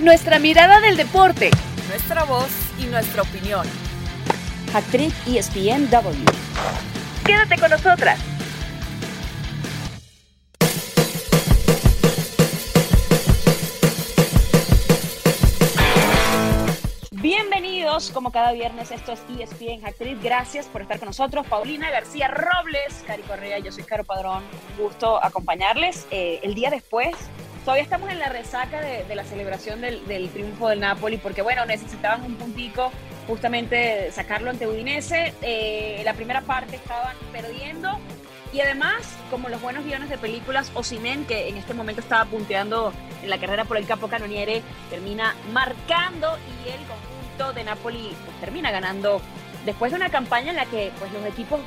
Nuestra mirada del deporte. Nuestra voz y nuestra opinión. Actriz ESPNW. Quédate con nosotras. Bienvenidos, como cada viernes, esto es ESPN Actriz. Gracias por estar con nosotros. Paulina García Robles, Cari Correa, yo soy Caro Padrón. Un gusto acompañarles. Eh, el día después todavía estamos en la resaca de, la celebración del, triunfo del Napoli, porque bueno, necesitaban un puntico justamente sacarlo ante Udinese. Eh, la primera parte estaban perdiendo. Y además, como los buenos guiones de películas, Osimen, que en este momento estaba punteando en la carrera por el Capo Canoniere, termina marcando y el conjunto de Napoli pues, termina ganando después de una campaña en la que pues, los equipos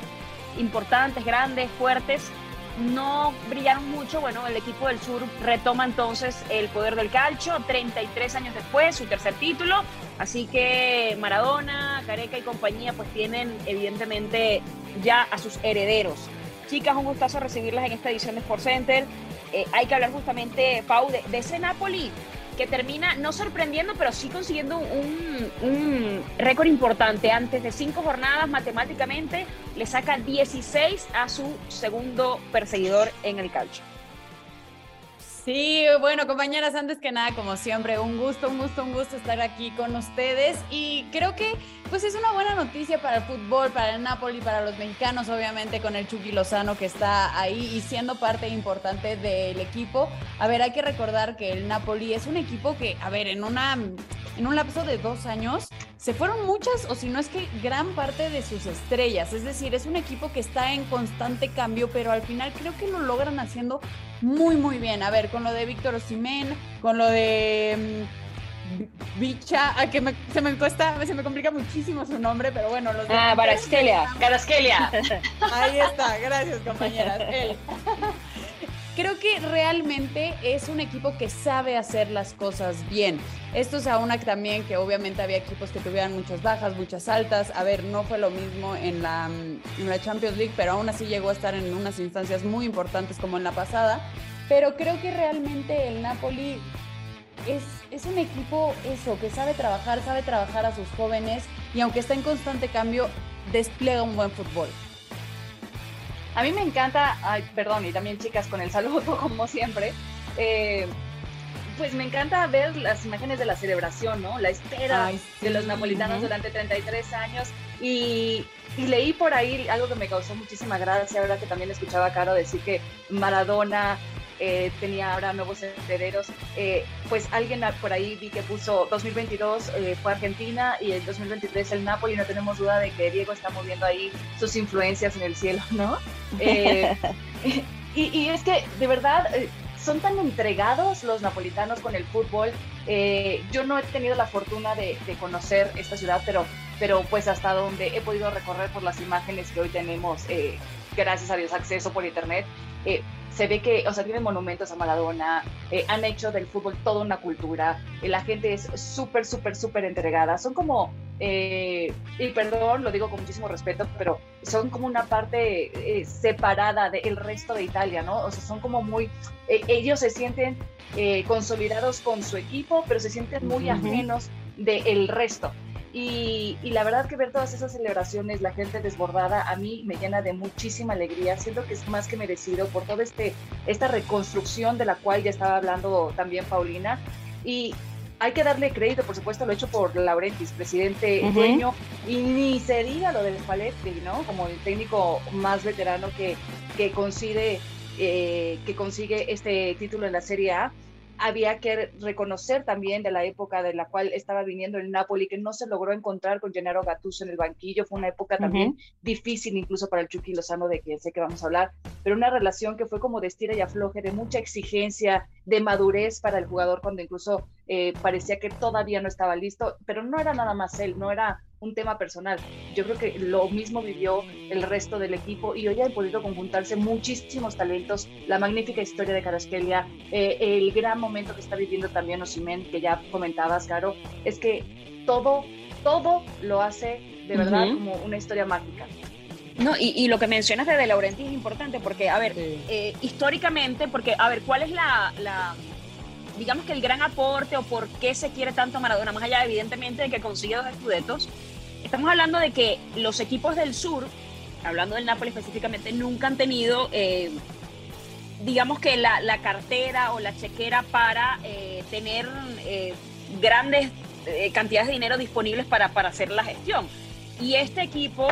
importantes, grandes, fuertes, no brillaron mucho. Bueno, el equipo del sur retoma entonces el poder del calcio, 33 años después, su tercer título. Así que Maradona, Careca y compañía pues tienen evidentemente ya a sus herederos. Chicas, un gustazo recibirlas en esta edición de Sport Center. Eh, hay que hablar justamente, Pau, de, de ese Napoli que termina no sorprendiendo, pero sí consiguiendo un, récord importante. Antes de cinco jornadas, matemáticamente, le saca 16 a su segundo perseguidor en el calcio. Sí, bueno, compañeras, antes que nada, como siempre, un gusto, un gusto, un gusto estar aquí con ustedes y creo que pues es una buena noticia para el fútbol, para el Napoli, para los mexicanos, obviamente con el Chucky Lozano que está ahí y siendo parte importante del equipo. A ver, hay que recordar que el Napoli es un equipo que, a ver, en una en un lapso de dos años se fueron muchas, o si no es que gran parte de sus estrellas. Es decir, es un equipo que está en constante cambio, pero al final creo que lo logran haciendo muy, muy bien. A ver, con lo de Víctor Osimén, con lo de mm, Bicha, a que se me cuesta, se me complica muchísimo su nombre, pero bueno, los de Ah, Baraskelia, Caraskelia. Ahí está, gracias compañeras. Él. Creo que realmente es un equipo que sabe hacer las cosas bien. Esto es aún también que obviamente había equipos que tuvieran muchas bajas, muchas altas. A ver, no fue lo mismo en la, en la Champions League, pero aún así llegó a estar en unas instancias muy importantes como en la pasada. Pero creo que realmente el Napoli es, es, un equipo eso, que sabe trabajar, sabe trabajar a sus jóvenes y aunque está en constante cambio, despliega un buen fútbol. A mí me encanta, ay, perdón, y también chicas con el saludo como siempre, eh, pues me encanta ver las imágenes de la celebración, ¿no? La espera de los napolitanos durante 33 años. Y, y, leí por ahí algo que me causó muchísima gracia, ahora que también escuchaba a Caro decir que Maradona eh, tenía ahora nuevos herederos. Eh, pues alguien por ahí vi que puso 2022 eh, fue Argentina y el 2023 el Napoli. No tenemos duda de que Diego está moviendo ahí sus influencias en el cielo, ¿no? y, es que de verdad son tan entregados los napolitanos con el fútbol. yo no he tenido la fortuna de, conocer esta ciudad, pero, pero pues hasta donde he podido recorrer por las imágenes que hoy tenemos, gracias a Dios, acceso por internet, se ve que, o sea, tienen monumentos a Maradona, eh, han hecho del fútbol toda una cultura, eh, la gente es súper, súper, súper entregada, son como, eh, y perdón, lo digo con muchísimo respeto, pero son como una parte separada del resto de Italia, ¿no? O sea, son como muy, ellos se sienten consolidados con su equipo, pero se sienten muy ajenos del resto. Y, la verdad que ver todas esas celebraciones, la gente desbordada, a mí me llena de muchísima alegría. Siento que es más que merecido por toda este, esta reconstrucción de la cual ya estaba hablando también Paulina. Y hay que darle crédito, por supuesto, lo hecho por Laurentis, presidente dueño, y ni se diga lo del Spalletti, ¿no? Como el técnico más veterano que, que consigue, eh, que consigue este título en la Serie A había que reconocer también de la época de la cual estaba viniendo el Napoli, que no se logró encontrar con Gennaro Gattuso en el banquillo. Fue una época también difícil, incluso para el Chucky Lozano, de que sé que vamos a hablar, pero una relación que fue como de estira y afloje, de mucha exigencia, de madurez para el jugador, cuando incluso eh, parecía que todavía no estaba listo, pero no era nada más él, no era un tema personal. Yo creo que lo mismo vivió el resto del equipo y hoy han podido conjuntarse muchísimos talentos, la magnífica historia de Carasquelia, eh, el gran momento que está viviendo también Osimen, que ya comentabas, Caro, es que todo, todo lo hace de verdad como una historia mágica. No, y, lo que mencionas de De Laurenti es importante porque, a ver, eh, históricamente, porque, a ver, ¿cuál es la, digamos que el gran aporte o por qué se quiere tanto Maradona, más allá evidentemente de que consigue dos escudetos, estamos hablando de que los equipos del sur, hablando del Napoli específicamente, nunca han tenido, eh, digamos que la, cartera o la chequera para eh, tener eh, grandes cantidades de dinero disponibles para, para hacer la gestión. Y este equipo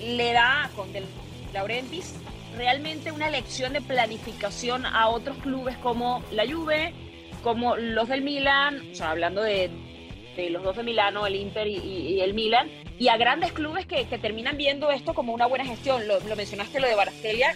le da con Del Laurentis realmente una lección de planificación a otros clubes como la Juve, como los del Milan, o sea, hablando de, los dos de Milano, el Inter y, el Milan, y a grandes clubes que, terminan viendo esto como una buena gestión. Lo, mencionaste lo de Barcelia,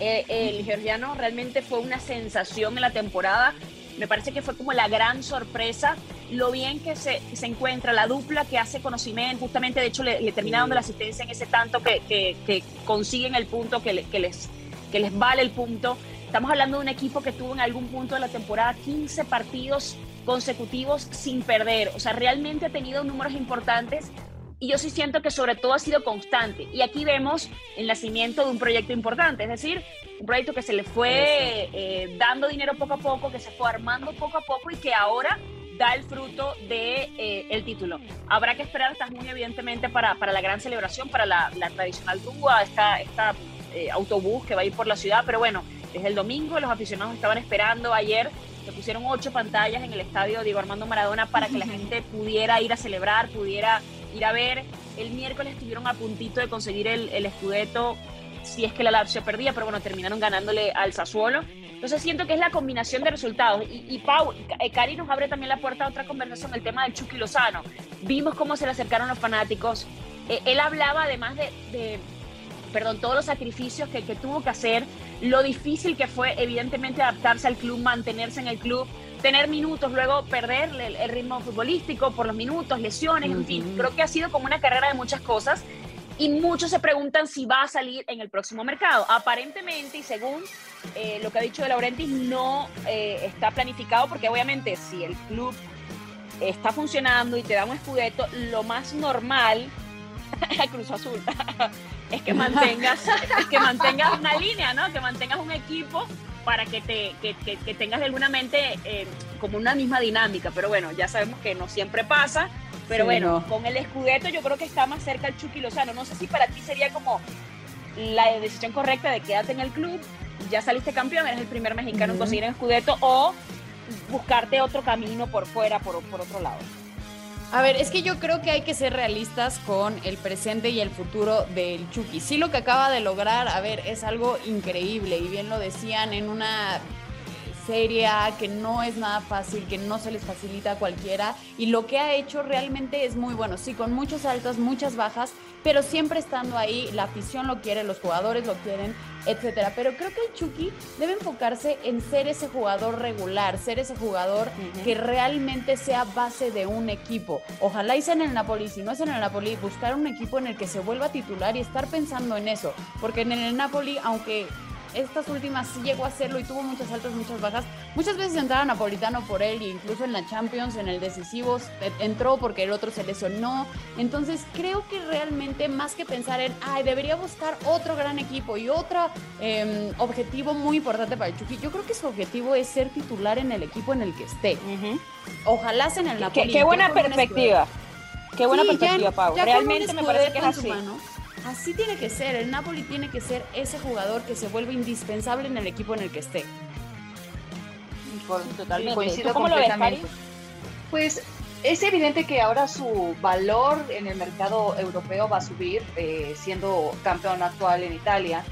eh, el georgiano realmente fue una sensación en la temporada. Me parece que fue como la gran sorpresa lo bien que se, se encuentra, la dupla que hace conocimiento, justamente de hecho le, termina dando la asistencia en ese tanto que, consiguen el punto, que, que, les, que les vale el punto. Estamos hablando de un equipo que tuvo en algún punto de la temporada 15 partidos consecutivos sin perder, o sea, realmente ha tenido números importantes y yo sí siento que sobre todo ha sido constante. Y aquí vemos el nacimiento de un proyecto importante, es decir, un proyecto que se le fue eh, dando dinero poco a poco, que se fue armando poco a poco y que ahora da el fruto de eh, el título. Habrá que esperar hasta junio, evidentemente, para, para la gran celebración, para la, la tradicional rúa, esta, esta eh, autobús que va a ir por la ciudad, pero bueno, desde el domingo los aficionados estaban esperando ayer, se pusieron ocho pantallas en el estadio Diego Armando Maradona para que la gente pudiera ir a celebrar, pudiera ir a ver. El miércoles estuvieron a puntito de conseguir el, el escudeto si es que la Lazio perdía, pero bueno, terminaron ganándole al Sassuolo. Entonces siento que es la combinación de resultados. Y, Pau, eh, Cari nos abre también la puerta a otra conversación, el tema del Chucky Lozano. Vimos cómo se le acercaron los fanáticos. Eh, él hablaba además de, perdón, todos los sacrificios que, tuvo que hacer, lo difícil que fue evidentemente adaptarse al club, mantenerse en el club, tener minutos, luego perder el, ritmo futbolístico por los minutos, lesiones, en fin. Creo que ha sido como una carrera de muchas cosas y muchos se preguntan si va a salir en el próximo mercado. Aparentemente, y según eh, lo que ha dicho de Laurentiis, no eh, está planificado porque obviamente si el club está funcionando y te da un escudeto, lo más normal, Cruz Azul, es que mantengas, que mantengas una línea, ¿no? Que mantengas un equipo para que, te, que, que, tengas de alguna mente eh, como una misma dinámica. Pero bueno, ya sabemos que no siempre pasa pero bueno, con el Scudetto yo creo que está más cerca el Chucky Lozano. No sé si para ti sería como la decisión correcta de quedarte en el club, ya saliste campeón, eres el primer mexicano en conseguir el Scudetto, o buscarte otro camino por fuera, por, por otro lado. A ver, es que yo creo que hay que ser realistas con el presente y el futuro del Chucky. Sí, lo que acaba de lograr, a ver, es algo increíble y bien lo decían en una seria, que no es nada fácil, que no se les facilita a cualquiera y lo que ha hecho realmente es muy bueno, sí, con muchos altos, muchas bajas, pero siempre estando ahí, la afición lo quiere, los jugadores lo quieren, etcétera. Pero creo que el Chucky debe enfocarse en ser ese jugador regular, ser ese jugador que realmente sea base de un equipo. Ojalá hice en el Napoli, si no es en el Napoli, buscar un equipo en el que se vuelva titular y estar pensando en eso, porque en el Napoli, aunque estas últimas sí llegó a hacerlo y tuvo muchas altas, muchas bajas. Muchas veces entraba Napolitano por él e incluso en la Champions, en el decisivo, entró porque el otro se lesionó. Entonces creo que realmente más que pensar en, ay, debería buscar otro gran equipo y otro em, objetivo muy importante para el Chucky, yo creo que su objetivo es ser titular en el equipo en el que esté. Ojalá sea en el Napoli. Qué, buena perspectiva. Qué buena perspectiva, Pau. Realmente me parece que es así. Así tiene que ser, el Napoli tiene que ser ese jugador que se vuelve indispensable en el equipo en el que esté. Totalmente. Coincido ¿Cómo lo ves, Pues es evidente que ahora su valor en el mercado europeo va a subir, eh, siendo campeón actual en Italia.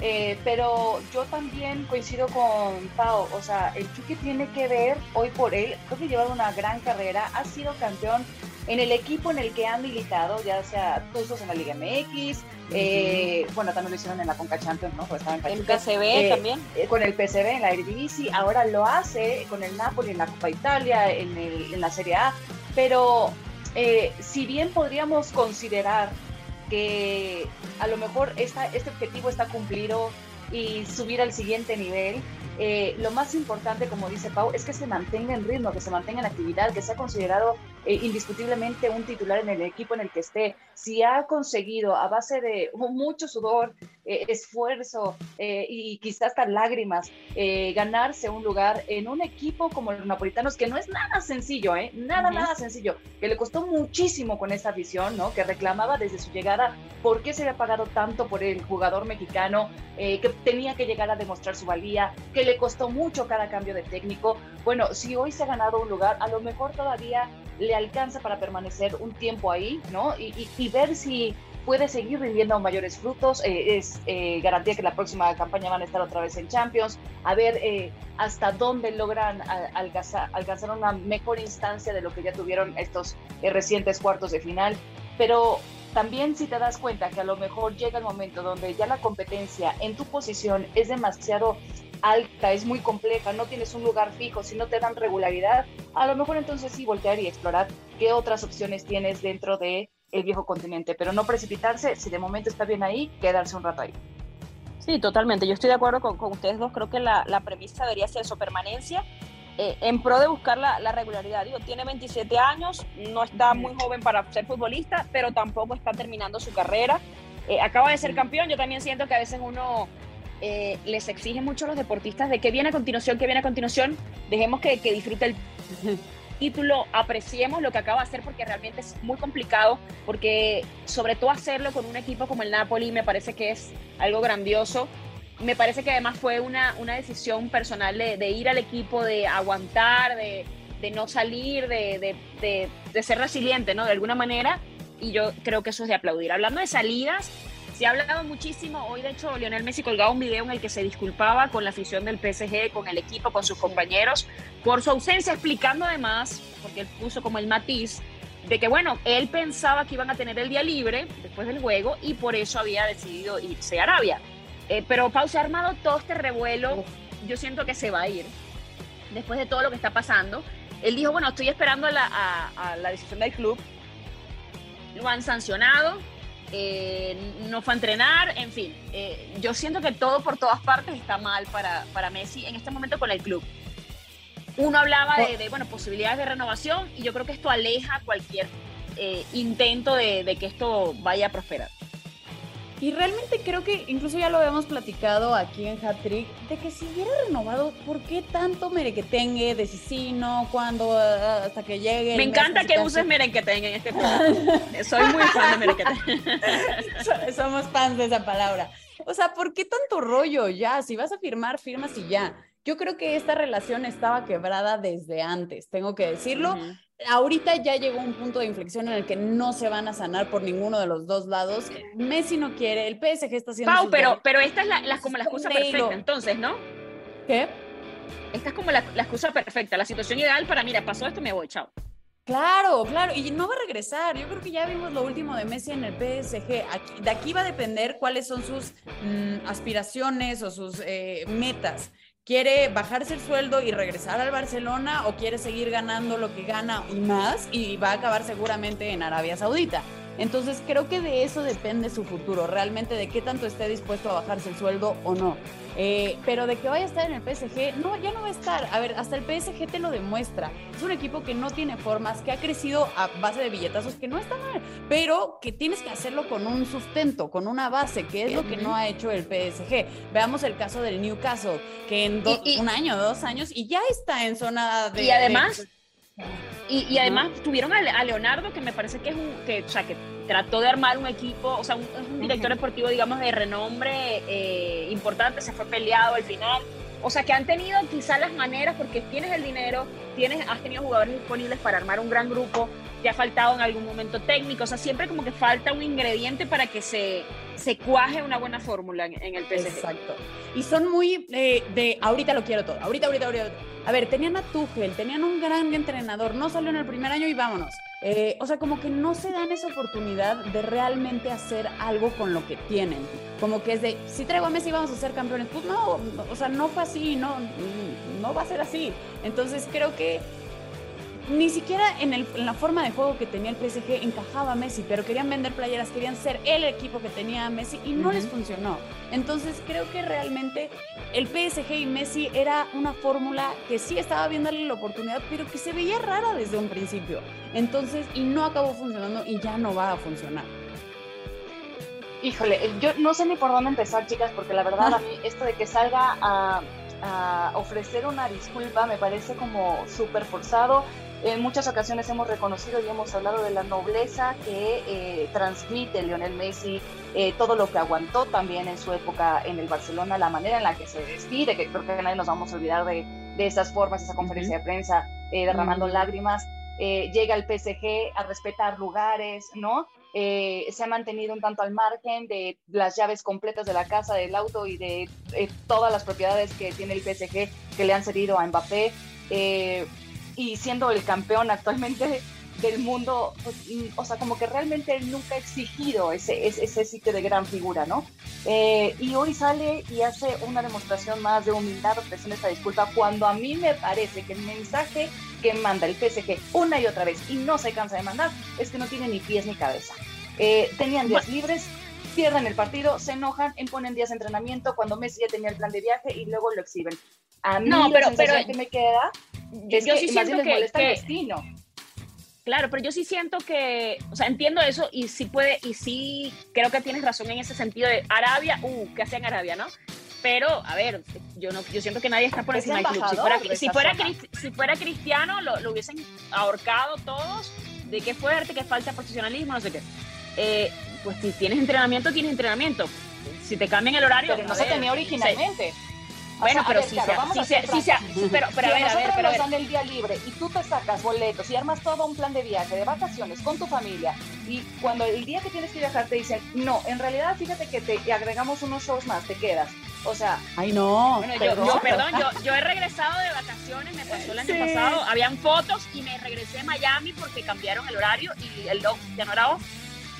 Eh, pero yo también coincido con Pau, o sea, el Chucky tiene que ver hoy por él, creo que ha llevado una gran carrera, ha sido campeón en el equipo en el que han militado, ya sea todos en la Liga MX, eh, bueno, también lo hicieron en la Conca Champions, ¿no? Pues en el PSV eh, también. Eh, con el PSV en la Eredivisie, ahora lo hace con el Napoli en la Copa Italia, en, el, en la Serie A, pero si bien podríamos considerar que a lo mejor esta, este objetivo está cumplido y subir al siguiente nivel, lo más importante, como dice Pau, es que se mantenga en ritmo, que se mantenga en actividad, que sea considerado eh, indiscutiblemente un titular en el equipo en el que esté, si ha conseguido a base de mucho sudor, eh, esfuerzo eh, y quizás hasta lágrimas ganarse un lugar en un equipo como los napolitanos, que no es nada sencillo, ¿eh? Nada, nada sencillo, que le costó muchísimo con esa visión, ¿no? Que reclamaba desde su llegada por qué se había pagado tanto por el jugador mexicano, que tenía que llegar a demostrar su valía, que le costó mucho cada cambio de técnico. Bueno, si hoy se ha ganado un lugar, a lo mejor todavía le alcanza para permanecer un tiempo ahí, ¿no? Y, ver si puede seguir rindiendo mayores frutos. Eh, es eh, garantía que la próxima campaña van a estar otra vez en Champions. A ver eh, hasta dónde logran alcanzar, alcanzar, una mejor instancia de lo que ya tuvieron estos recientes cuartos de final. Pero también si te das cuenta que a lo mejor llega el momento donde ya la competencia en tu posición es demasiado alta, es muy compleja, no tienes un lugar fijo, si no te dan regularidad, a lo mejor entonces sí voltear y explorar qué otras opciones tienes dentro de el viejo continente, pero no precipitarse, si de momento está bien ahí, quedarse un rato ahí. Sí, totalmente. Yo estoy de acuerdo con, ustedes dos. Creo que la, premisa debería ser su permanencia eh, en pro de buscar la, regularidad. Digo, tiene 27 años, no está muy joven para ser futbolista, pero tampoco está terminando su carrera. Eh, acaba de ser campeón. Yo también siento que a veces uno eh, les exige mucho a los deportistas de qué viene a continuación, qué viene a continuación. Dejemos que, que disfrute el título, apreciemos lo que acaba de hacer porque realmente es muy complicado, porque sobre todo hacerlo con un equipo como el Napoli me parece que es algo grandioso. Me parece que además fue una, una decisión personal de, ir al equipo, de aguantar, de, de no salir, de, de, ser resiliente, ¿no? De alguna manera. Y yo creo que eso es de aplaudir. Hablando de salidas, se ha hablado muchísimo. Hoy, de hecho, Lionel Messi colgaba un video en el que se disculpaba con la afición del PSG, con el equipo, con sus compañeros, por su ausencia, explicando además, porque él puso como el matiz, de que, bueno, él pensaba que iban a tener el día libre después del juego y por eso había decidido irse a Arabia. Eh, pero Pau se ha armado todo este revuelo. Yo siento que se va a ir después de todo lo que está pasando. Él dijo, bueno, estoy esperando a la, a la decisión del club. Lo han sancionado, eh, no fue a entrenar, en fin. Eh, yo siento que todo por todas partes está mal para, para Messi en este momento con el club. Uno hablaba de, bueno, posibilidades de renovación y yo creo que esto aleja cualquier eh, intento de, de que esto vaya a prosperar. Y realmente creo que incluso ya lo habíamos platicado aquí en Hat Trick, de que si hubiera renovado, ¿por qué tanto merequetengue de si sí, no, cuándo, ah, hasta que llegue? Me encanta que uses merequetengue en este programa. Soy muy fan de merequetengue. Somos fans de esa palabra. O sea, ¿por qué tanto rollo ya? Si vas a firmar, firmas y ya. Yo creo que esta relación estaba quebrada desde antes, tengo que decirlo ahorita ya llegó un punto de inflexión en el que no se van a sanar por ninguno de los dos lados. Messi no quiere, el PSG está haciendo. Pau, pero, pero esta es la, como la excusa perfecta, entonces, ¿no? ¿Qué? Esta es como la, excusa perfecta, la situación ideal para, mira, pasó esto, me voy, chao. Claro, claro, y no va a regresar. Yo creo que ya vimos lo último de Messi en el PSG. de aquí va a depender cuáles son sus mm, aspiraciones o sus eh, metas. ¿Quiere bajarse el sueldo y regresar al Barcelona o quiere seguir ganando lo que gana y más y va a acabar seguramente en Arabia Saudita? Entonces creo que de eso depende su futuro, realmente de qué tanto esté dispuesto a bajarse el sueldo o no. Eh, pero de que vaya a estar en el PSG, no, ya no va a estar. A ver, hasta el PSG te lo demuestra. Es un equipo que no tiene formas, que ha crecido a base de billetazos, que no está mal, pero que tienes que hacerlo con un sustento, con una base, que es lo que no ha hecho el PSG. Veamos el caso del Newcastle, que en un año, dos años, y ya está en zona de... Y además... Y, además tuvieron a, Leonardo, que me parece que es un, que, o sea, que trató de armar un equipo, o sea, un director deportivo, digamos, de renombre eh, importante, se fue peleado al final. O sea, que han tenido quizás las maneras, porque tienes el dinero, tienes, has tenido jugadores disponibles para armar un gran grupo, te ha faltado en algún momento técnico, o sea, siempre como que falta un ingrediente para que se, se cuaje una buena fórmula en, el PSG. Exacto. Y son muy eh, de ahorita lo quiero todo, ahorita, ahorita, ahorita. A ver, tenían a Tuchel, tenían un gran entrenador, no salió en el primer año y vámonos. Eh, o sea, como que no se dan esa oportunidad de realmente hacer algo con lo que tienen. Como que es de, si traigo a Messi vamos a ser campeones. Pues no, o sea, no fue así, no, no va a ser así. Entonces creo que ni siquiera en, el, en, la forma de juego que tenía el PSG encajaba Messi, pero querían vender playeras, querían ser el equipo que tenía Messi y no les funcionó. Entonces creo que realmente el PSG y Messi era una fórmula que sí estaba bien darle la oportunidad, pero que se veía rara desde un principio. Entonces, y no acabó funcionando y ya no va a funcionar. Híjole, yo no sé ni por dónde empezar, chicas, porque la verdad a mí esto de que salga a, a ofrecer una disculpa me parece como súper forzado. En muchas ocasiones hemos reconocido y hemos hablado de la nobleza que eh, transmite Lionel Messi, eh, todo lo que aguantó también en su época en el Barcelona, la manera en la que se despide, que creo que nadie nos vamos a olvidar de, de esas formas, esa conferencia de prensa eh, derramando lágrimas. llega al PSG a respetar lugares, ¿no? se ha mantenido un tanto al margen de las llaves completas de la casa, del auto y de todas las propiedades que tiene el PSG que le han cedido a Mbappé. Eh, y siendo el campeón actualmente del mundo, pues, o sea, como que realmente él nunca ha exigido ese, ese, sitio de gran figura, ¿no? Eh, y hoy sale y hace una demostración más de humildad ofreciendo esta disculpa cuando a mí me parece que el mensaje que manda el PSG una y otra vez y no se cansa de mandar es que no tiene ni pies ni cabeza. Eh, tenían días libres, pierden el partido, se enojan, imponen días de entrenamiento cuando Messi ya tenía el plan de viaje y luego lo exhiben. A mí no, pero, pero que me queda es yo que sí siento que, molesta el destino. Claro, pero yo sí siento que, o sea, entiendo eso y sí puede, y sí creo que tienes razón en ese sentido de Arabia, uh, ¿qué hacía en Arabia, no? Pero, a ver, yo no, yo siento que nadie está por encima del club. Si fuera, si fuera, si fuera cristiano, lo, lo, hubiesen ahorcado todos, de qué fuerte, qué falta profesionalismo, no sé qué. Eh, pues si tienes entrenamiento, tienes entrenamiento. Si te cambian el horario. Pero no se tenía originalmente. Bueno, pero sí, sí, sí, sí, pero, pero a ver, a ver, pero nos dan el día libre y tú te sacas boletos y armas todo un plan de viaje, de vacaciones con tu familia y cuando el día que tienes que viajar te dicen, no, en realidad fíjate que te agregamos unos shows más, te quedas. O sea, ay no. Bueno, yo, yo, perdón, yo, yo, he regresado de vacaciones, me pasó el año pasado, habían fotos y me regresé a Miami porque cambiaron el horario y el lock ya no era off.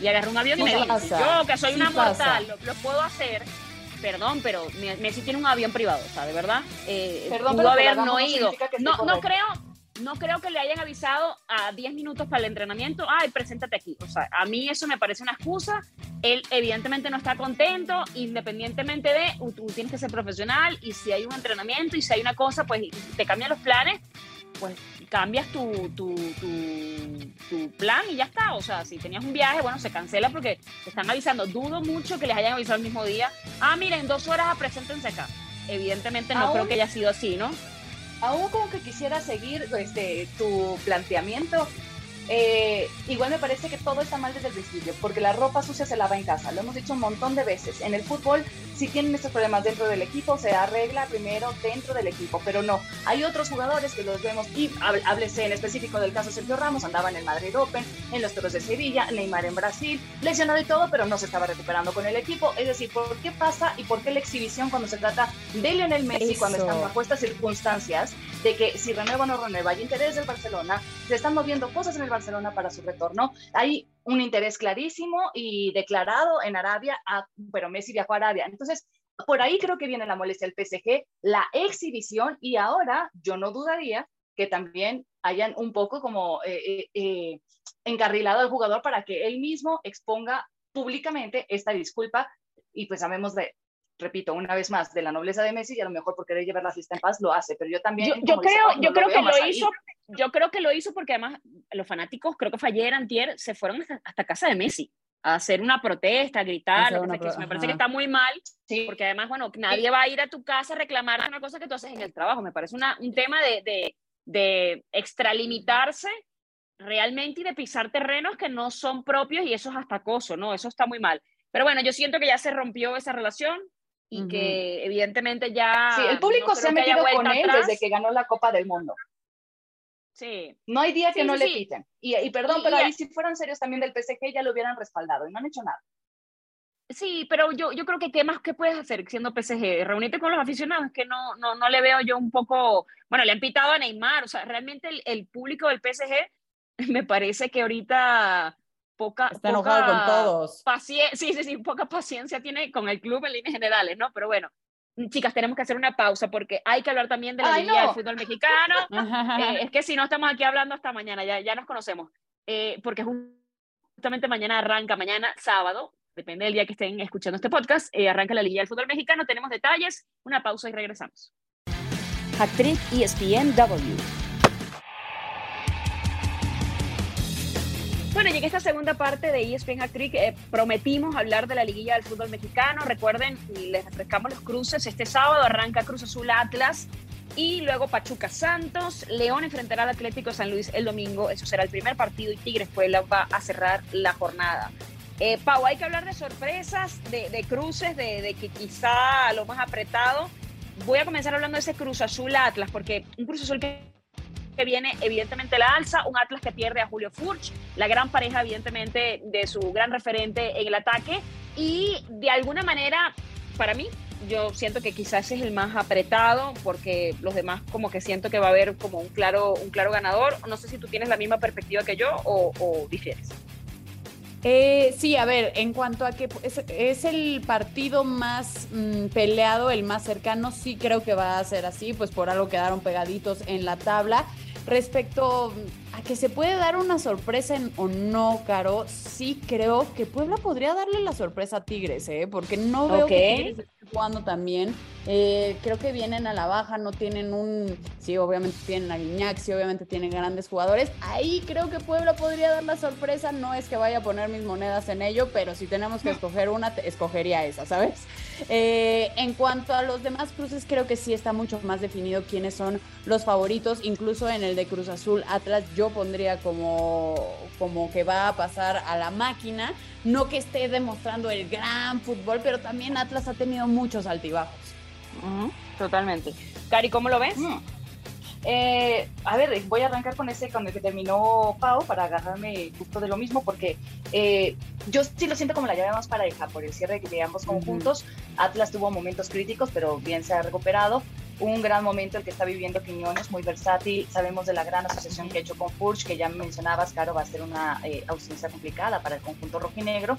Y agarré un avión y me dije, yo que soy una mortal, lo, lo puedo hacer perdón, pero Messi tiene un avión privado, o sea, de verdad, eh, perdón, pudo haber no ido. No, no creo, no creo que le hayan avisado a 10 minutos para el entrenamiento, ay, preséntate aquí. O sea, a mí eso me parece una excusa. Él evidentemente no está contento, independientemente de, tú tienes que ser profesional y si hay un entrenamiento y si hay una cosa, pues te cambian los planes, pues cambias tu, tu, tu, plan y ya está. O sea, si tenías un viaje, bueno, se cancela porque te están avisando. Dudo mucho que les hayan avisado el mismo día. Ah, miren, dos horas, preséntense acá. Evidentemente no creo que haya sido así, ¿no? Aún como que quisiera seguir este, tu planteamiento, eh, igual me parece que todo está mal desde el principio, porque la ropa sucia se lava en casa, lo hemos dicho un montón de veces. En el fútbol, si tienen estos problemas dentro del equipo, se arregla primero dentro del equipo, pero no. Hay otros jugadores que los vemos, y háblese en específico del caso Sergio Ramos, andaba en el Madrid Open, en los Toros de Sevilla, Neymar en Brasil, lesionado y todo, pero no se estaba recuperando con el equipo. Es decir, ¿por qué pasa y por qué la exhibición cuando se trata de Lionel Messi, cuando están bajo estas circunstancias, de que si renueva o no renueva, hay interés del Barcelona, se están moviendo cosas en el Barcelona para su retorno. Hay un interés clarísimo y declarado en Arabia, pero Messi viajó a Arabia. Entonces, por ahí creo que viene la molestia del PSG, la exhibición y ahora yo no dudaría que también hayan un poco como eh, eh, eh, encarrilado al jugador para que él mismo exponga públicamente esta disculpa y pues sabemos de repito, una vez más, de la nobleza de Messi y a lo mejor por querer llevar la fiesta en paz lo hace, pero yo también... Yo, creo, yo creo que lo hizo, yo creo que lo hizo porque además los fanáticos, creo que fue ayer, antier, se fueron hasta, casa de Messi a hacer una protesta, a gritar, me parece que está muy mal, sí. porque además, bueno, nadie va a ir a tu casa a reclamar una cosa que tú haces en el trabajo, me parece una, un tema de, de, de extralimitarse realmente y de pisar terrenos que no son propios y eso es hasta acoso, ¿no? Eso está muy mal. Pero bueno, yo siento que ya se rompió esa relación, y que evidentemente ya... Sí, el público se ha metido con él desde que ganó la Copa del Mundo. Sí. No hay día que no le quiten. Y, y, perdón, pero ahí si fueran serios también del PSG ya lo hubieran respaldado y no han hecho nada. Sí, pero yo, yo creo que ¿qué más que puedes hacer siendo PSG? Reunirte con los aficionados, que no, no, no le veo yo un poco... Bueno, le han pitado a Neymar, o sea, realmente el, el público del PSG me parece que ahorita poca, Está enojado con todos. Paciencia, sí, sí, sí, poca paciencia tiene con el club en líneas generales, ¿no? Pero bueno, chicas, tenemos que hacer una pausa porque hay que hablar también de la Ay, Liga del no. fútbol mexicano. Eh, es que si no estamos aquí hablando hasta mañana, ya, ya nos conocemos. Eh, porque justamente mañana arranca, mañana sábado, depende del día que estén escuchando este podcast, eh, arranca la Liga del Fútbol Mexicano. Tenemos detalles, una pausa y regresamos. Actriz ESPNW. Bueno, llegué a esta segunda parte de ESPN Actriz. Eh, prometimos hablar de la liguilla del fútbol mexicano. Recuerden, les refrescamos los cruces. Este sábado arranca Cruz Azul Atlas y luego Pachuca Santos. León enfrentará al Atlético San Luis el domingo. Eso será el primer partido y Tigres Puebla va a cerrar la jornada. Eh, Pau, hay que hablar de sorpresas, de, cruces, de que quizá lo más apretado. Voy a comenzar hablando de ese Cruz Azul Atlas, porque un Cruz Azul que que viene evidentemente la alza, un Atlas que pierde a Julio Furch, la gran pareja evidentemente de su gran referente en el ataque y de alguna manera, para mí, yo siento que quizás es el más apretado porque los demás como que siento que va a haber como un claro, un claro ganador. No sé si tú tienes la misma perspectiva que yo o, o difieres. Eh, sí, a ver, en cuanto a que es, es el partido más mm, peleado, el más cercano, sí creo que va a ser así, pues por algo quedaron pegaditos en la tabla. Respecto a que se puede dar una sorpresa en- o no, Caro, sí creo que Puebla podría darle la sorpresa a Tigres, ¿eh? porque no veo que Tigres esté jugando también. Eh, creo que vienen a la baja, no tienen un. Sí, obviamente tienen a Guiñac, sí, obviamente tienen grandes jugadores. Ahí creo que Puebla podría dar la sorpresa. No es que vaya a poner mis monedas en ello, pero si tenemos que escoger una, te- escogería esa, ¿sabes? Eh, en cuanto a los demás cruces, creo que sí está mucho más definido quiénes son los favoritos. Incluso en el de Cruz Azul Atlas, yo pondría como, como que va a pasar a la máquina. No que esté demostrando el gran fútbol, pero también Atlas ha tenido muchos altibajos. Totalmente. Cari, ¿cómo lo ves? Mm. Eh, a ver, voy a arrancar con ese con el que terminó Pau para agarrarme justo de lo mismo, porque eh, yo sí lo siento como la llave más pareja por el cierre de ambos conjuntos. Atlas tuvo momentos críticos, pero bien se ha recuperado. Un gran momento el que está viviendo Quiñones, muy versátil. Sabemos de la gran asociación que ha hecho con Furch, que ya mencionabas, Caro, va a ser una eh, ausencia complicada para el conjunto rojinegro.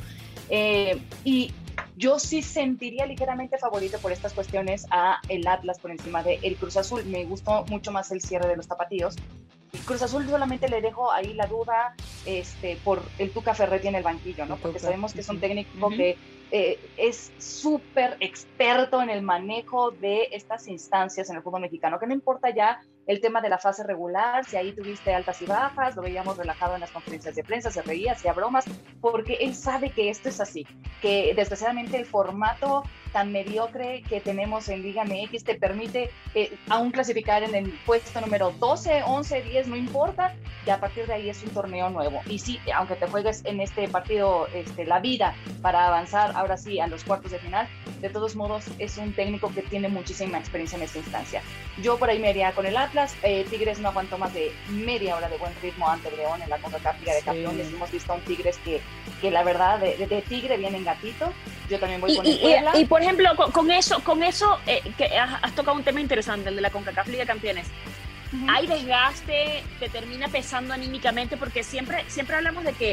Eh, y yo sí sentiría ligeramente favorito por estas cuestiones a el Atlas por encima de el Cruz Azul. Me gustó mucho más el cierre de los tapatíos. Y Cruz Azul solamente le dejo ahí la duda este, por el Tuca Ferretti en el banquillo, ¿no? Porque sabemos que es un técnico que eh, es súper experto en el manejo de estas instancias en el fútbol mexicano, que no importa ya el tema de la fase regular, si ahí tuviste altas y bajas, lo veíamos relajado en las conferencias de prensa, se reía, hacía bromas, porque él sabe que esto es así, que desgraciadamente el formato tan mediocre que tenemos en Liga MX te permite eh, aún clasificar en el puesto número 12, 11, 10, no importa, y a partir de ahí es un torneo nuevo. Y sí, aunque te juegues en este partido este, la vida para avanzar ahora sí a los cuartos de final, de todos modos es un técnico que tiene muchísima experiencia en esta instancia. Yo por ahí me iría con el Atlas, eh, Tigres no aguantó más de media hora de buen ritmo ante el León en la CONCACAF Liga de Sí. Campeones, hemos visto a un Tigres que, que la verdad de, de- de Tigre viene en gatito, yo también voy Y, con el y- Puebla. y, por ejemplo, con, con eso, con eso eh, que has, has tocado un tema interesante, el de la CONCACAF Liga de Campeones. Ujú. Hay desgaste, te termina pesando anímicamente, porque siempre, siempre hablamos de que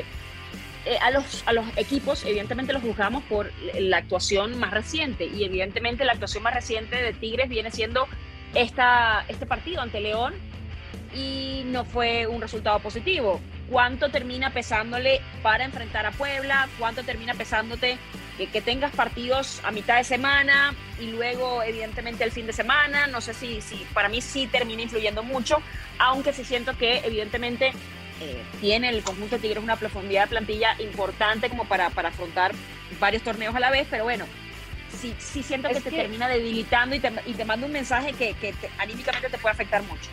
eh, a, los, a los equipos, evidentemente los juzgamos por la actuación más reciente, y evidentemente la actuación más reciente de Tigres viene siendo esta, este partido ante León, y no fue un resultado positivo. ¿Cuánto termina pesándole para enfrentar a Puebla? ¿Cuánto termina pesándote que, tengas partidos a mitad de semana y luego evidentemente el fin de semana? No sé si, si para mí sí termina influyendo mucho, aunque sí siento que evidentemente eh, tiene el conjunto de Tigres una profundidad de plantilla importante como para, para afrontar varios torneos a la vez, pero bueno, sí, sí siento que Es te que- termina debilitando y te, y te manda un mensaje que, que te- anímicamente te puede afectar mucho.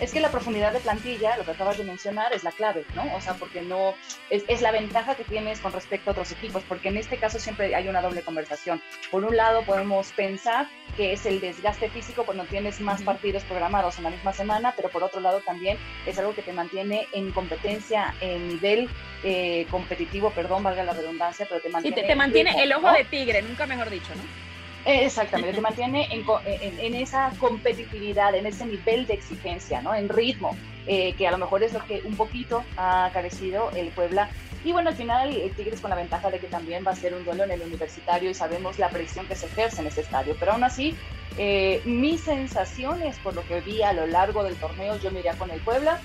Es que la profundidad de plantilla, lo que acabas de mencionar, es la clave, ¿no? O sea, porque no, es, es la ventaja que tienes con respecto a otros equipos, porque en este caso siempre hay una doble conversación. Por un lado, podemos pensar que es el desgaste físico cuando tienes más partidos programados en la misma semana, pero por otro lado también es algo que te mantiene en competencia, en nivel eh, competitivo, perdón, valga la redundancia, pero te Sí, mantiene... te, te mantiene ritmo, el ojo ¿no? de tigre, nunca mejor dicho, ¿no? Eh, Exactamente, te mantiene en, co- en- en esa competitividad, en ese nivel de exigencia, ¿no? En ritmo. eh, que a lo mejor es lo que un poquito ha carecido el Puebla. Y bueno, al final el Tigres con la ventaja de que también va a ser un duelo en el universitario y sabemos la presión que se ejerce en ese estadio. Pero aún así, eh, mis sensaciones por lo que vi a lo largo del torneo, yo me iría con el Puebla.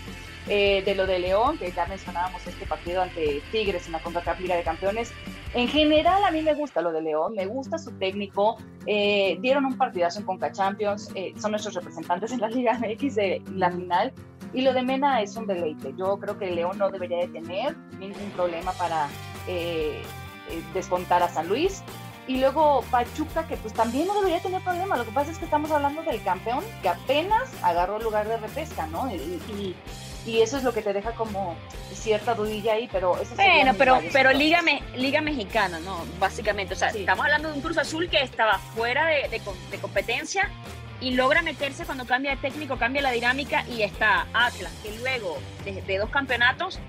Eh, de lo de León, que ya mencionábamos este partido ante Tigres en la CONCACAF Liga de Campeones. En general, a mí me gusta lo de León, me gusta su técnico. Eh, dieron un partidazo en Conca Champions, eh, son nuestros representantes en la Liga MX de la final. Y lo de Mena es un deleite. Yo creo que León no debería de tener ningún problema para descontar a San Luis. Y luego Pachuca, que pues también no debería tener problema. Lo que pasa es que estamos hablando del campeón que apenas agarró el lugar de repesca, ¿no? y eso es lo que te deja como cierta dudilla ahí, pero eso Bueno, pero, pero Liga, Liga Mexicana, ¿no? Básicamente, o sea, estamos hablando de un Cruz Azul que estaba fuera de, de, competencia y logra meterse cuando cambia de técnico, cambia la dinámica y está Atlas, que luego de, de dos campeonatos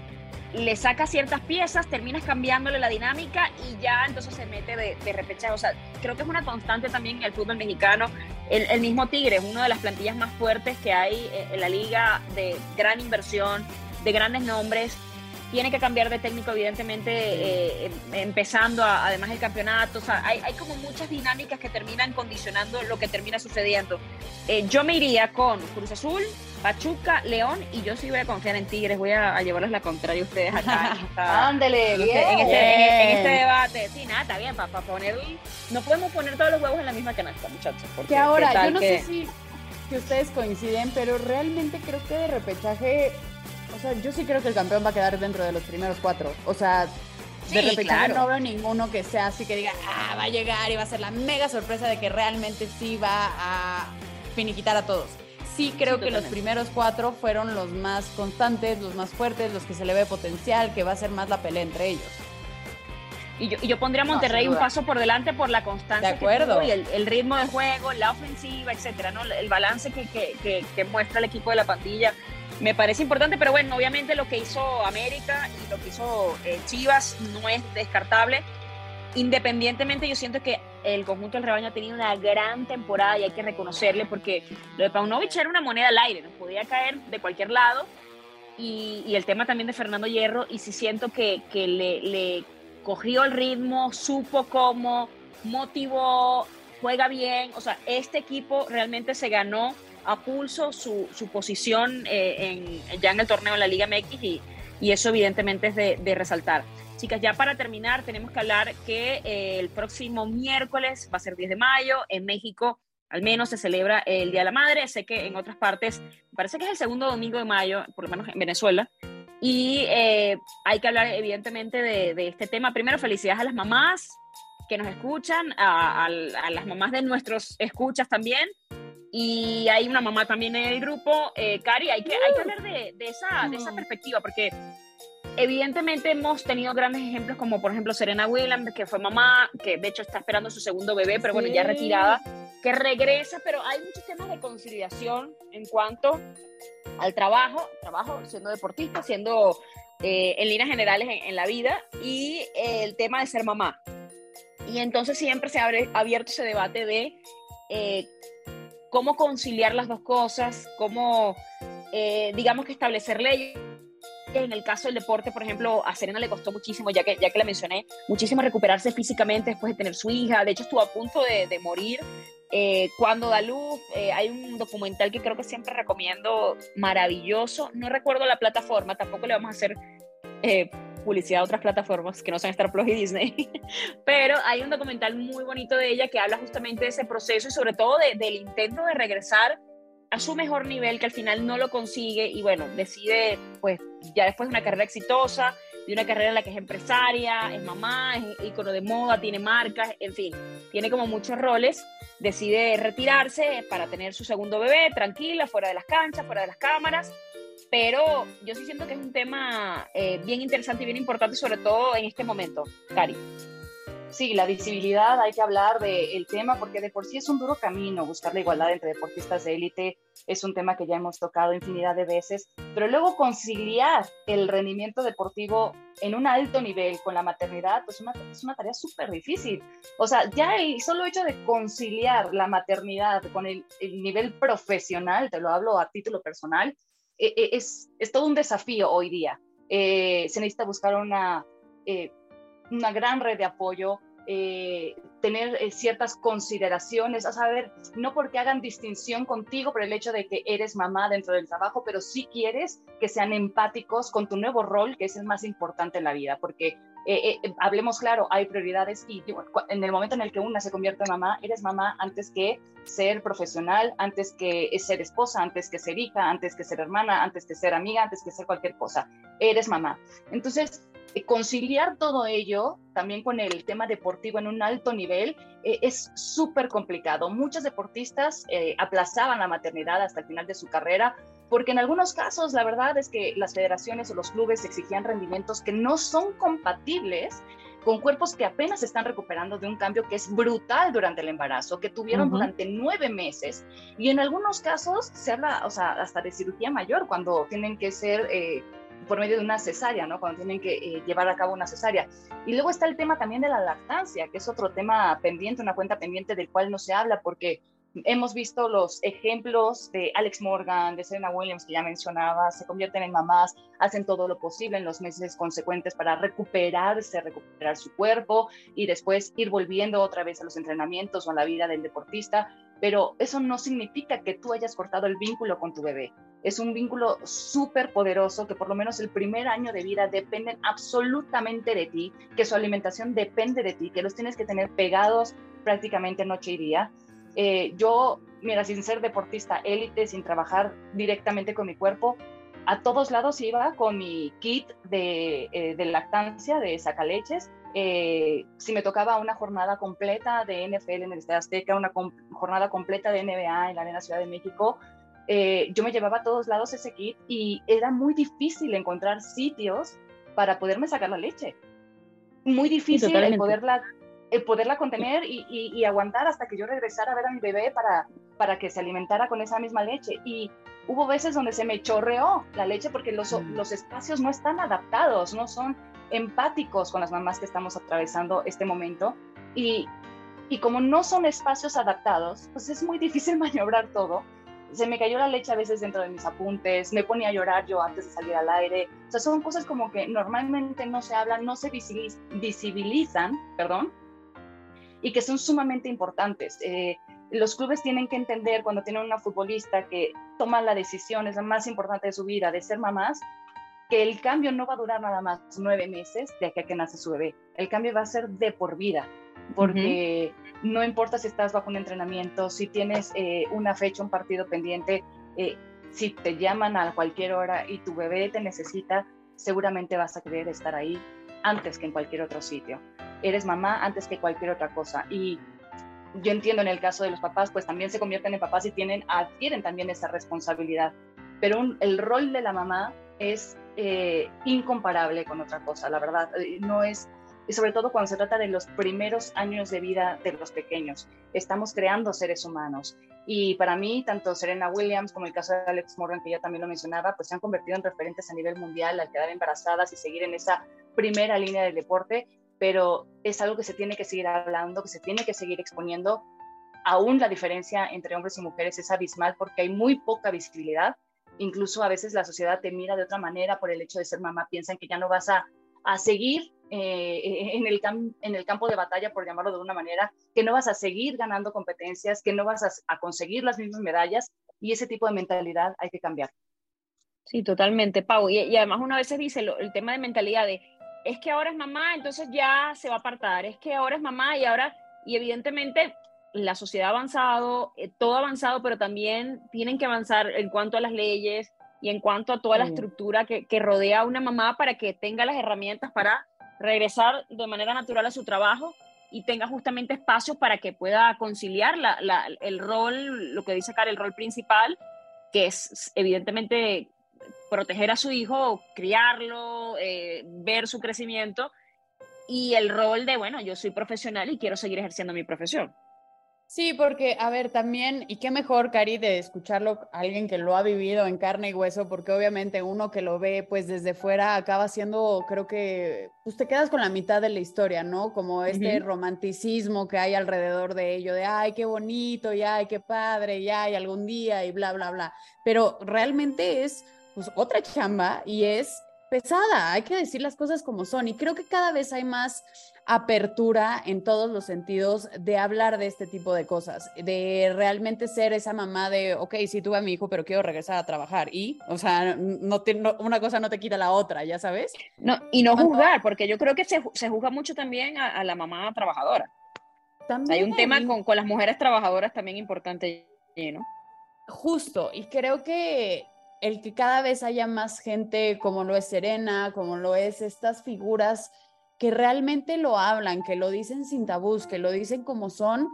le saca ciertas piezas, terminas cambiándole la dinámica y ya entonces se mete de, de repechaje. O sea, creo que es una constante también en el fútbol mexicano. El, mismo Tigre es una de las plantillas más fuertes que hay en la liga de gran inversión, de grandes nombres. Tiene que cambiar de técnico, evidentemente, eh, em, empezando además el campeonato. O sea, hay, hay, como muchas dinámicas que terminan condicionando lo que termina sucediendo. Eh, yo me iría con Cruz Azul, Pachuca, León y yo sí voy a confiar en Tigres, voy a, llevarles la contraria a ustedes acá. Ándele, bien. Este, en, este, debate. Sí, nada, está bien, para poner, no podemos poner todos los huevos en la misma canasta, muchachos. Porque que ahora, yo no sé si que ustedes coinciden, pero realmente creo que de repechaje, sea, yo sí creo que el campeón va a quedar dentro de los primeros cuatro. O sea, de repechaje no veo ninguno que sea así que diga, ah, va a llegar y va a ser la mega sorpresa de que realmente sí va a finiquitar a todos sí creo que los primeros cuatro fueron los más constantes, los más fuertes, los que se le ve potencial, que va a ser más la pelea entre ellos. Y yo, yo pondría a Monterrey un paso por delante por la constancia de acuerdo. y el, ritmo de juego, la ofensiva, etcétera, ¿no? El balance que, que, que, muestra el equipo de la pandilla me parece importante, pero bueno, obviamente lo que hizo América y lo que hizo eh, Chivas no es descartable. Independientemente yo siento que el conjunto del rebaño ha tenido una gran temporada y hay que reconocerle porque lo de Paunovic era una moneda al aire, nos podía caer de cualquier lado y, el tema también de Fernando Hierro y sí siento que, le, le, cogió el ritmo, supo cómo, motivó, juega bien, o sea, este equipo realmente se ganó a pulso su, su posición eh, en, ya en el torneo de la Liga MX y, y eso evidentemente es de, de resaltar. Chicas, ya para terminar, tenemos que hablar que eh, el próximo miércoles, va a ser 10 de mayo, en México al menos se celebra el Día de la Madre. Sé que en otras partes, parece que es el segundo domingo de mayo, por lo menos en Venezuela. Y eh, hay que hablar evidentemente de, este tema. Primero, felicidades a las mamás que nos escuchan, a, las mamás de nuestros escuchas también. Y hay una mamá también en el grupo. Eh, Cari, hay que, hay que hablar de, esa, de esa perspectiva, porque Evidentemente hemos tenido grandes ejemplos como por ejemplo Serena Williams, que fue mamá, que de hecho está esperando su segundo bebé, pero bueno, ya retirada, que regresa, pero hay muchos temas de conciliación en cuanto al trabajo, trabajo siendo deportista, siendo eh, en líneas generales en, la vida, y el tema de ser mamá. Y entonces siempre se ha abierto ese debate de eh, cómo conciliar las dos cosas, cómo, eh, digamos que establecer leyes en el caso del deporte, por ejemplo, a Serena le costó muchísimo, ya que, ya que la mencioné, muchísimo recuperarse físicamente después de tener su hija. De hecho, estuvo a punto de, morir eh, cuando da luz. Eh, hay un documental que creo que siempre recomiendo, maravilloso. No recuerdo la plataforma, tampoco le vamos a hacer eh, publicidad a otras plataformas que no son Star Plus y Disney. Pero hay un documental muy bonito de ella que habla justamente de ese proceso y sobre todo del intento de regresar a su mejor nivel, que al final no lo consigue y bueno, decide, pues ya después de una carrera exitosa, de una carrera en la que es empresaria, es mamá, es ícono de moda, tiene marcas, en fin, tiene como muchos roles, decide retirarse para tener su segundo bebé, tranquila, fuera de las canchas, fuera de las cámaras, pero yo sí siento que es un tema eh, bien interesante y bien importante, sobre todo en este momento, Cari sí, la visibilidad, hay que hablar del tema porque de por sí es un duro camino buscar la igualdad entre deportistas de élite, es un tema que ya hemos tocado infinidad de veces, pero luego conciliar el rendimiento deportivo en un alto nivel con la maternidad, pues una, es una tarea súper difícil. O sea, ya el solo hecho de conciliar la maternidad con el, el nivel profesional, te lo hablo a título personal, es, es todo un desafío hoy día. se necesita buscar una, una gran red de apoyo, eh, tener eh, ciertas consideraciones, a saber, no porque hagan distinción contigo por el hecho de que eres mamá dentro del trabajo, pero sí quieres que sean empáticos con tu nuevo rol, que es el más importante en la vida, porque eh, hablemos claro, hay prioridades y en el momento en el que una se convierte en mamá, eres mamá antes que ser profesional, antes que ser esposa, antes que ser hija, antes que ser hermana, antes que ser amiga, antes que ser cualquier cosa. Eres mamá. Entonces, eh, conciliar todo ello también con el tema deportivo en un alto nivel eh, es súper complicado. Muchos deportistas eh, aplazaban la maternidad hasta el final de su carrera porque en algunos casos la verdad es que las federaciones o los clubes exigían rendimientos que no son compatibles con cuerpos que apenas están recuperando de un cambio que es brutal durante el embarazo, que tuvieron durante nueve meses. Y en algunos casos se habla, o sea, hasta de cirugía mayor, cuando tienen que ser por medio de una cesárea, ¿no? Cuando tienen que eh, llevar a cabo una cesárea. Y luego está el tema también de la lactancia, que es otro tema pendiente, una cuenta pendiente del cual no se habla, porque hemos visto los ejemplos de Alex Morgan, de Serena Williams, que ya mencionaba, se convierten en mamás, hacen todo lo posible en los meses consecuentes para recuperarse, recuperar su cuerpo y después ir volviendo otra vez a los entrenamientos o a la vida del deportista pero eso no significa que tú hayas cortado el vínculo con tu bebé. Es un vínculo súper poderoso que por lo menos el primer año de vida dependen absolutamente de ti, que su alimentación depende de ti, que los tienes que tener pegados prácticamente noche y día. Eh, yo, mira, sin ser deportista élite, sin trabajar directamente con mi cuerpo, a todos lados iba con mi kit de, eh, de lactancia, de sacaleches, eh, si me tocaba una jornada completa de NFL en el Estadio Azteca, una jornada completa de NBA en la Arena Ciudad de México, eh, yo me llevaba a todos lados ese kit y era muy difícil encontrar sitios para poderme sacar la leche. Muy difícil poderla, el poderla contener y, y, aguantar hasta que yo regresara a ver a mi bebé para, para que se alimentara con esa misma leche. Y hubo veces donde se me chorreó la leche porque los, mm. los espacios no están adaptados, no son empáticos con las mamás que estamos atravesando este momento y, y como no son espacios adaptados, pues es muy difícil maniobrar todo. Se me cayó la leche a veces dentro de mis apuntes, me ponía a llorar yo antes de salir al aire. O sea, son cosas como que normalmente no se hablan, no se visibilizan, perdón, y que son sumamente importantes. Eh, los clubes tienen que entender cuando tienen una futbolista que toma la decisión, es la más importante de su vida, de ser mamás, que el cambio no va a durar nada más nueve meses de aquí a que nace su bebé. El cambio va a ser de por vida, porque no importa si estás bajo un entrenamiento, si tienes eh, una fecha, un partido pendiente, eh, si te llaman a cualquier hora y tu bebé te necesita, seguramente vas a querer estar ahí antes que en cualquier otro sitio. Eres mamá antes que cualquier otra cosa. Y yo entiendo en el caso de los papás, pues también se convierten en papás y tienen, adquieren también esa responsabilidad. Pero el rol de la mamá es eh, incomparable con otra cosa, la verdad. Eh, no es, y sobre todo cuando se trata de los primeros años de vida de los pequeños. Estamos creando seres humanos. Y para mí, tanto Serena Williams como el caso de Alex Morgan, que ya también lo mencionaba, pues se han convertido en referentes a nivel mundial al quedar embarazadas y seguir en esa primera línea del deporte, pero es algo que se tiene que seguir hablando, que se tiene que seguir exponiendo. Aún la diferencia entre hombres y mujeres es abismal porque hay muy poca visibilidad incluso a veces la sociedad te mira de otra manera por el hecho de ser mamá, piensan que ya no vas a, a seguir eh, en, el en el campo de batalla, por llamarlo de una manera, que no vas a seguir ganando competencias, que no vas a, conseguir las mismas medallas y ese tipo de mentalidad hay que cambiar. Sí, totalmente, Pau. Y, además una vez dice el tema de mentalidad de, es que ahora es mamá, entonces ya se va a apartar, es que ahora es mamá y ahora, y evidentemente la sociedad ha avanzado, eh, todo ha avanzado, pero también tienen que avanzar en cuanto a las leyes y en cuanto a toda la estructura que, rodea a una mamá para que tenga las herramientas para regresar de manera natural a su trabajo y tenga justamente espacios para que pueda conciliar el rol, lo que dice acá, el rol principal, que es evidentemente proteger a su hijo, criarlo, eh, ver su crecimiento, y el rol de, bueno, yo soy profesional y quiero seguir ejerciendo mi profesión. Sí, porque, a ver, también, y qué mejor, Cari, de escucharlo alguien que lo ha vivido en carne y hueso, porque obviamente uno que lo ve, pues desde fuera acaba siendo, creo que, pues te quedas con la mitad de la historia, ¿no? Como este romanticismo que hay alrededor de ello, de, ay, qué bonito, y ay, qué padre, y ay, algún día, y bla, bla, bla. Pero realmente es pues otra chamba y es pesada, hay que decir las cosas como son y creo que cada vez hay más apertura en todos los sentidos de hablar de este tipo de cosas, de realmente ser esa mamá de, ok, sí tuve a mi hijo, pero quiero regresar a trabajar y, o sea, no, una cosa no te quita la otra, ya sabes. No, y no juzgar, porque yo creo que se, se juzga mucho también a, la mamá trabajadora. También. Hay un tema con, con las mujeres trabajadoras también importante, ¿no? Justo, y creo que el que cada vez haya más gente como lo es Serena, como lo es estas figuras que realmente lo hablan, que lo dicen sin tabús, que lo dicen como son,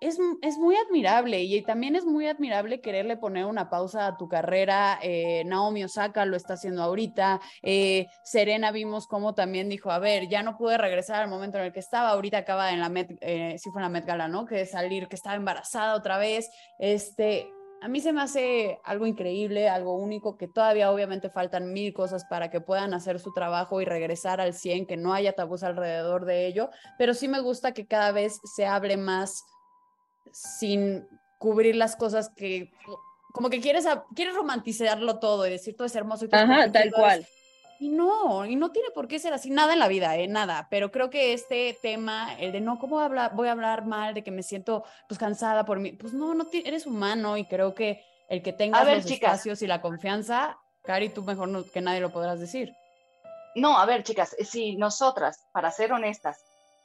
es, es, muy admirable y también es muy admirable quererle poner una pausa a tu carrera. Eh, Naomi Osaka lo está haciendo ahorita. Eh, Serena vimos cómo también dijo, a ver, ya no pude regresar al momento en el que estaba. Ahorita acaba en la Met, eh, sí fue en la Met Gala, ¿no? Que salir, que estaba embarazada otra vez. Este, a mí se me hace algo increíble, algo único, que todavía obviamente faltan mil cosas para que puedan hacer su trabajo y regresar al 100, que no haya tabús alrededor de ello, pero sí me gusta que cada vez se hable más sin cubrir las cosas que como que quieres, quieres romantizarlo todo y decir todo es hermoso y todo Ajá, tal cual. Y no, y no tiene por qué ser así, nada en la vida, ¿eh? nada. Pero creo que este tema, el de no, ¿cómo habla, voy a hablar mal de que me siento pues cansada por mí? Pues no, no eres humano y creo que el que tengas los espacios y la confianza, Cari, tú mejor que nadie lo podrás decir. No, a ver, chicas, si nosotras, para ser honestas,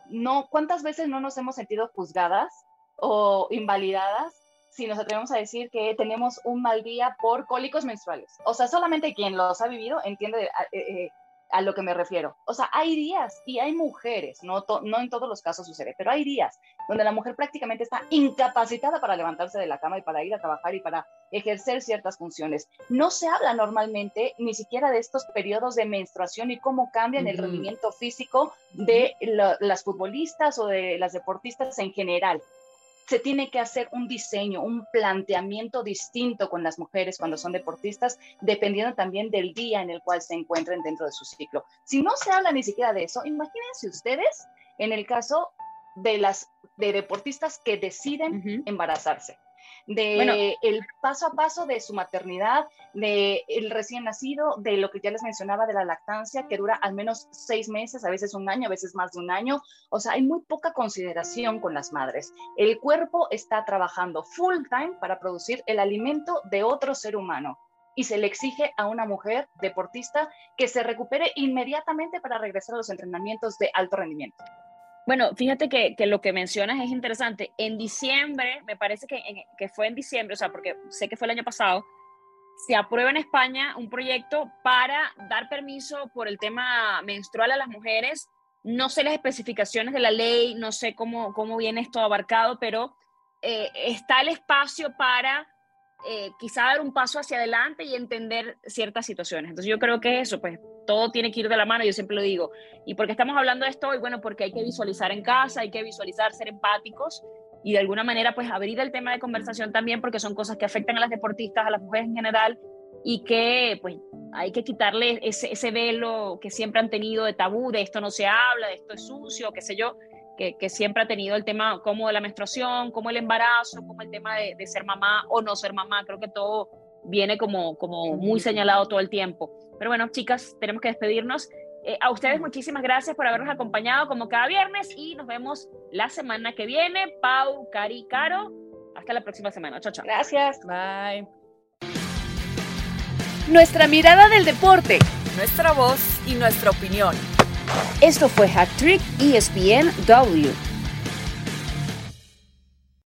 no, ¿cuántas veces no nos hemos sentido juzgadas o invalidadas si nos atrevemos a decir que tenemos un mal día por cólicos menstruales. O sea, solamente quien los ha vivido entiende a, eh, eh, a lo que me refiero. O sea, hay días y hay mujeres, no, no en todos los casos sucede, pero hay días donde la mujer prácticamente está incapacitada para levantarse de la cama y para ir a trabajar y para ejercer ciertas funciones. No se habla normalmente ni siquiera de estos periodos de menstruación y cómo cambian el rendimiento físico de las futbolistas o de las deportistas en general se tiene que hacer un diseño, un planteamiento distinto con las mujeres cuando son deportistas, dependiendo también del día en el cual se encuentren dentro de su ciclo. Si no se habla ni siquiera de eso, imagínense ustedes en el caso de las de deportistas que deciden embarazarse de el paso a paso de su maternidad, de el recién nacido, de lo que ya les mencionaba de la lactancia, que dura al menos seis meses, a veces un año, a veces más de un año. O sea, hay muy poca consideración con las madres. El cuerpo está trabajando full time para producir el alimento de otro ser humano y se le exige a una mujer deportista que se recupere inmediatamente para regresar a los entrenamientos de alto rendimiento. Bueno, fíjate que, lo que mencionas es interesante. En diciembre, me parece que, que fue en diciembre, o sea, porque sé que fue el año pasado, se aprueba en España un proyecto para dar permiso por el tema menstrual a las mujeres. No sé las especificaciones de la ley, no sé cómo, cómo viene esto abarcado, pero eh, está el espacio para eh, quizá dar un paso hacia adelante y entender ciertas situaciones. Entonces yo creo que eso, pues todo tiene que ir de la mano, yo siempre lo digo. ¿Y por qué estamos hablando de esto hoy? Bueno, porque hay que visualizar en casa, hay que visualizar, ser empáticos y de alguna manera pues abrir el tema de conversación también porque son cosas que afectan a las deportistas, a las mujeres en general y que pues hay que quitarle ese, ese velo que siempre han tenido de tabú, de esto no se habla, de esto es sucio, qué sé yo que, siempre ha tenido el tema como de la menstruación, como el embarazo, como el tema de, ser mamá o no ser mamá. Creo que todo viene como, como muy señalado todo el tiempo. Pero bueno, chicas, tenemos que despedirnos. Eh, a ustedes muchísimas gracias por habernos acompañado como cada viernes y nos vemos la semana que viene. Pau, Cari, Caro. Hasta la próxima semana. Chao, chao. Gracias. Bye. Nuestra mirada del deporte. Nuestra voz y nuestra opinión. Esto fue Hack Trick ESPN W.